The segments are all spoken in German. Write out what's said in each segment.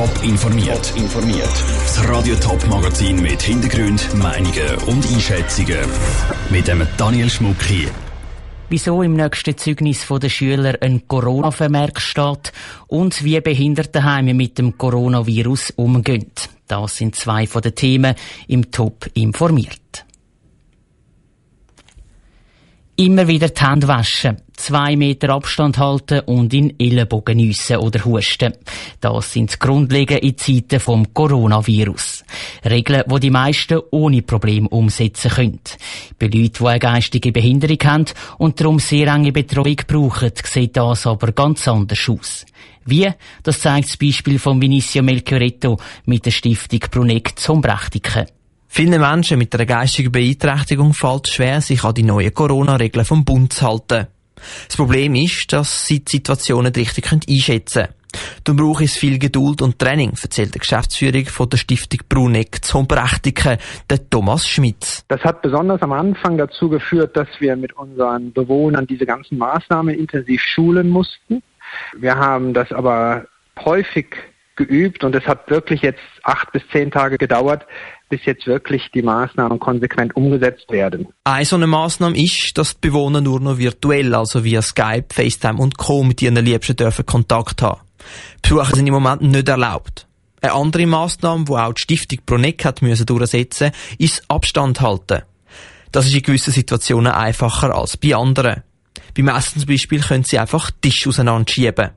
Top informiert. informiert. Das Radio Top Magazin mit Hintergrund, Meinungen und Einschätzungen mit dem Daniel Schmuck hier. Wieso im nächsten Zeugnis der Schüler ein Corona-Vermerk steht und wie Behindertenheime mit dem Coronavirus umgehen. Das sind zwei von den Themen im Top informiert. Immer wieder die Hände waschen, zwei Meter Abstand halten und in Ellenbogen nüssen oder husten. Das sind grundlegend in Zeiten vom Coronavirus. Regeln, die die meisten ohne Problem umsetzen können. Bei Leuten, die eine geistige Behinderung haben und darum sehr enge Betreuung brauchen, sieht das aber ganz anders aus. Wie? Das zeigt das Beispiel von Vinicio Melchioretto mit der Stiftung Bruneck zum Brechtiken. Vielen Menschen mit einer geistigen Beeinträchtigung fällt es schwer, sich an die neuen Corona-Regeln vom Bund zu halten. Das Problem ist, dass sie die Situationen richtig einschätzen können. Darum braucht es viel Geduld und Training, erzählt der Geschäftsführer von der Stiftung Bruneck zum Berechtigen, der Thomas Schmitz. Das hat besonders am Anfang dazu geführt, dass wir mit unseren Bewohnern diese ganzen Maßnahmen intensiv schulen mussten. Wir haben das aber häufig geübt und es hat wirklich jetzt acht bis zehn Tage gedauert, bis jetzt wirklich die Maßnahmen konsequent umgesetzt werden. Eine so eine Maßnahme ist, dass die Bewohner nur noch virtuell, also via Skype, FaceTime und Co. mit ihren Liebsten dürfen Kontakt haben. Besuche sind im Moment nicht erlaubt. Eine andere Maßnahme, die auch die Stiftung Proneck hat müssen durchsetzen, ist Abstand halten. Das ist in gewissen Situationen einfacher als bei anderen. Beim Essen zum Beispiel können sie einfach Tisch auseinanderschieben.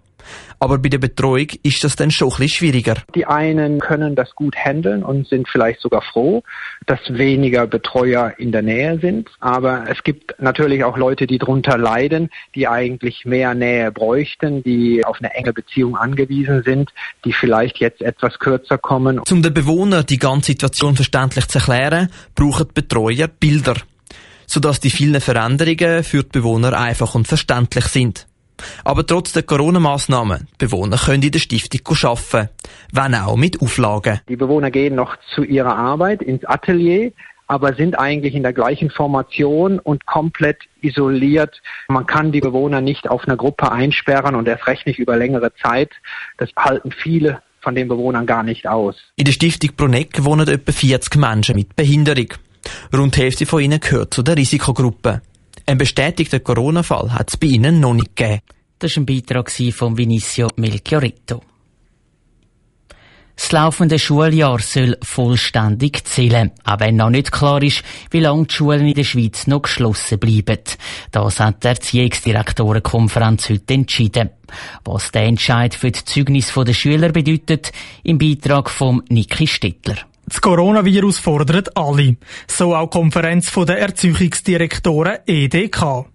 Aber bei der Betreuung ist das dann schon ein bisschen schwieriger. Die einen können das gut handeln und sind vielleicht sogar froh, dass weniger Betreuer in der Nähe sind. Aber es gibt natürlich auch Leute, die darunter leiden, die eigentlich mehr Nähe bräuchten, die auf eine enge Beziehung angewiesen sind, die vielleicht jetzt etwas kürzer kommen. Um den Bewohnern die ganze Situation verständlich zu erklären, brauchen Betreuer Bilder sodass die vielen Veränderungen für die Bewohner einfach und verständlich sind. Aber trotz der Corona-Massnahmen, die Bewohner können in der Stiftung arbeiten, wenn auch mit Auflagen. Die Bewohner gehen noch zu ihrer Arbeit ins Atelier, aber sind eigentlich in der gleichen Formation und komplett isoliert. Man kann die Bewohner nicht auf einer Gruppe einsperren und erst recht nicht über längere Zeit. Das halten viele von den Bewohnern gar nicht aus. In der Stiftung Bruneck wohnen etwa 40 Menschen mit Behinderung. Rund die Hälfte von ihnen gehört zu der Risikogruppe. Ein bestätigten Corona-Fall hat es bei ihnen noch nicht gegeben. Das war ein Beitrag von Vinicio Melchiorito. Das laufende Schuljahr soll vollständig zählen, auch wenn noch nicht klar ist, wie lange die Schulen in der Schweiz noch geschlossen bleiben. Das hat die Erziehungsdirektorenkonferenz heute entschieden. Was der Entscheid für die Zeugnis der Schüler bedeutet, im Beitrag von Niki Stettler. Das Coronavirus fordert alle. So auch die Konferenz der Erziehungsdirektoren EDK.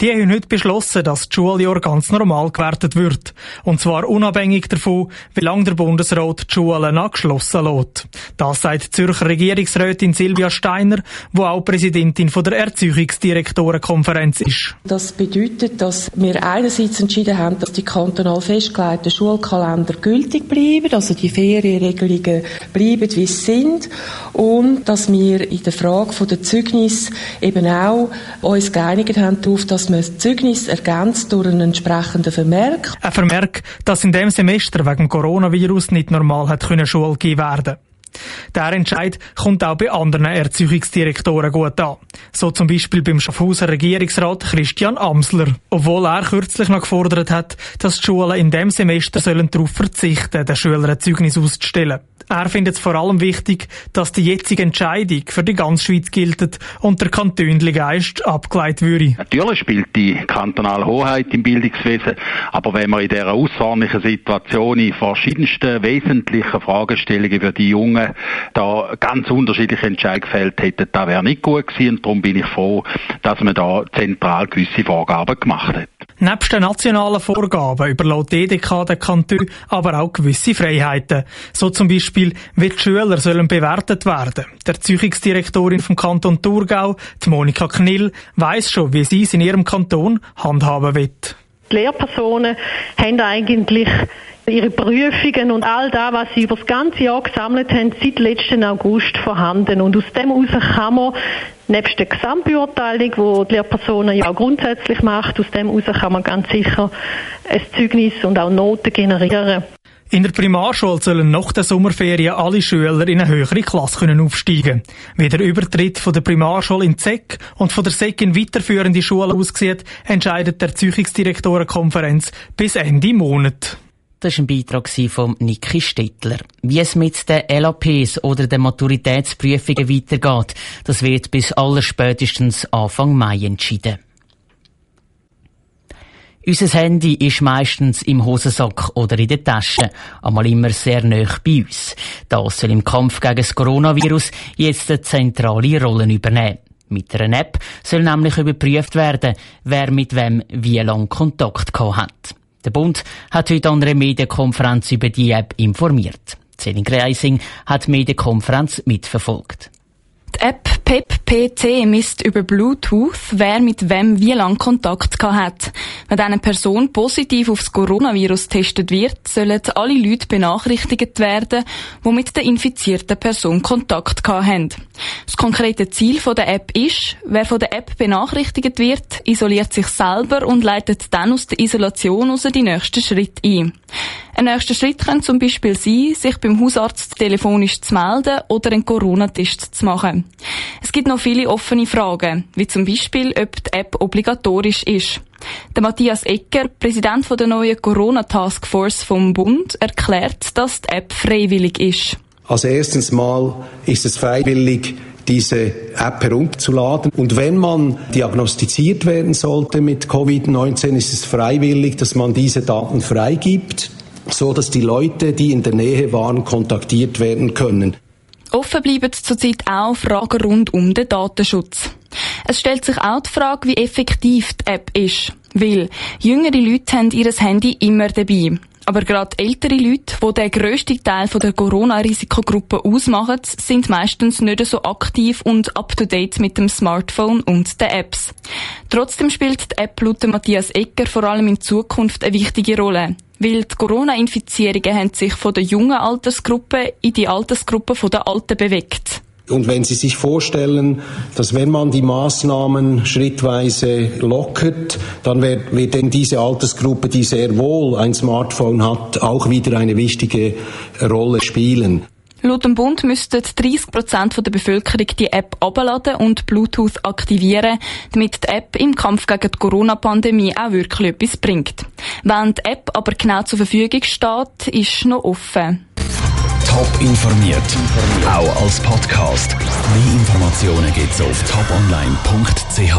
Die haben heute beschlossen, dass das Schuljahr ganz normal gewertet wird. Und zwar unabhängig davon, wie lange der Bundesrat die Schulen angeschlossen lässt. Das sagt die Zürcher Regierungsrätin Silvia Steiner, die auch Präsidentin der Erziehungsdirektorenkonferenz ist. Das bedeutet, dass wir einerseits entschieden haben, dass die kantonal festgelegten Schulkalender gültig bleiben, also die Ferienregelungen bleiben, wie sie sind, und dass wir in der Frage der Zeugnis eben auch uns geeinigt haben, darauf, dass man das Zeugnis ergänzt durch einen entsprechenden Vermerk. Ein Vermerk, dass in dem Semester wegen Coronavirus nicht normal hat können Schule gegeben werden. Der Entscheid kommt auch bei anderen Erziehungsdirektoren gut an. So zum Beispiel beim Schaffhauser Regierungsrat Christian Amsler. Obwohl er kürzlich noch gefordert hat, dass die Schulen in dem Semester sollen darauf verzichten, den Schülern ein Zeugnis auszustellen. Er findet es vor allem wichtig, dass die jetzige Entscheidung für die ganze Schweiz gilt und der kantönliche Geist abgeleitet würde. Natürlich spielt die kantonale Hoheit im Bildungswesen, aber wenn man in dieser außerordentlichen Situation in verschiedensten wesentlichen Fragestellungen für die Jungen da ganz unterschiedliche Entscheidungen gefällt hätte, da wäre nicht gut gewesen. Und darum bin ich froh, dass man da zentral gewisse Vorgaben gemacht hat. Nebst den nationalen Vorgaben überlässt die EDK den Kanton aber auch gewisse Freiheiten. So zum Beispiel, wie die Schüler sollen bewertet werden. Der Erziehungsdirektorin vom Kanton Thurgau, die Monika Knill, weiss schon, wie sie es in ihrem Kanton handhaben wird. Die Lehrpersonen haben eigentlich ihre Prüfungen und all das, was sie über das ganze Jahr gesammelt haben, seit letzten August vorhanden. Und aus dem heraus kann man, nebst der Gesamtbeurteilung, die die Lehrpersonen ja auch grundsätzlich macht, aus dem heraus kann man ganz sicher ein Zeugnis und auch Noten generieren. In der Primarschule sollen nach der Sommerferien alle Schüler in eine höhere Klasse können aufsteigen Wie der Übertritt von der Primarschule in ZEC und von der SEC in weiterführende Schulen aussieht, entscheidet der Erziehungsdirektorenkonferenz bis Ende Monat. Das war ein Beitrag von Niki Stettler. Wie es mit den LAPs oder den Maturitätsprüfungen weitergeht, das wird bis allerspätestens Anfang Mai entschieden. Unser Handy ist meistens im Hosensack oder in der Tasche, einmal immer sehr nah bei uns. Das soll im Kampf gegen das Coronavirus jetzt eine zentrale Rolle übernehmen. Mit einer App soll nämlich überprüft werden, wer mit wem wie lange Kontakt gehabt hat. Der Bund hat heute an einer Medienkonferenz über die App informiert. Celine Greising hat die Medienkonferenz mitverfolgt. Die App PEP PT misst über Bluetooth, wer mit wem wie lang Kontakt hat. Wenn eine Person positiv aufs Coronavirus getestet wird, sollen alle Leute benachrichtigt werden, die mit der infizierten Person Kontakt haben. Das konkrete Ziel der App ist, wer von der App benachrichtigt wird, isoliert sich selber und leitet dann aus der Isolation aus die nächsten Schritte ein. Ein nächster Schritt kann zum Beispiel sein, sich beim Hausarzt telefonisch zu melden oder einen Corona-Test zu machen. Es gibt noch viele offene Fragen, wie zum Beispiel, ob die App obligatorisch ist. Der Matthias Ecker, Präsident der neuen Corona-Taskforce vom Bund, erklärt, dass die App freiwillig ist. Also erstens mal ist es freiwillig, diese App herunterzuladen. Und wenn man diagnostiziert werden sollte mit Covid-19, ist es freiwillig, dass man diese Daten freigibt, so dass die Leute, die in der Nähe waren, kontaktiert werden können. Offen bleiben zurzeit auch Fragen rund um den Datenschutz. Es stellt sich auch die Frage, wie effektiv die App ist. Weil jüngere Leute haben ihr Handy immer dabei. Aber gerade ältere Leute, die den grössten Teil der Corona-Risikogruppe ausmachen, sind meistens nicht so aktiv und up-to-date mit dem Smartphone und den Apps. Trotzdem spielt die App laut Matthias Ecker vor allem in Zukunft eine wichtige Rolle. Weil die Corona-Infizierungen haben sich von der jungen Altersgruppe in die Altersgruppe der Alten bewegt. Und wenn Sie sich vorstellen, dass wenn man die Maßnahmen schrittweise lockert, dann wird, wird denn diese Altersgruppe, die sehr wohl ein Smartphone hat, auch wieder eine wichtige Rolle spielen. Laut dem Bund müssten 30 Prozent der Bevölkerung die App abladen und Bluetooth aktivieren, damit die App im Kampf gegen die Corona-Pandemie auch wirklich etwas bringt. Wenn die App aber genau zur Verfügung steht, ist noch offen. Top informiert, auch als Podcast. Mehr Informationen gibt's auf toponline.ch.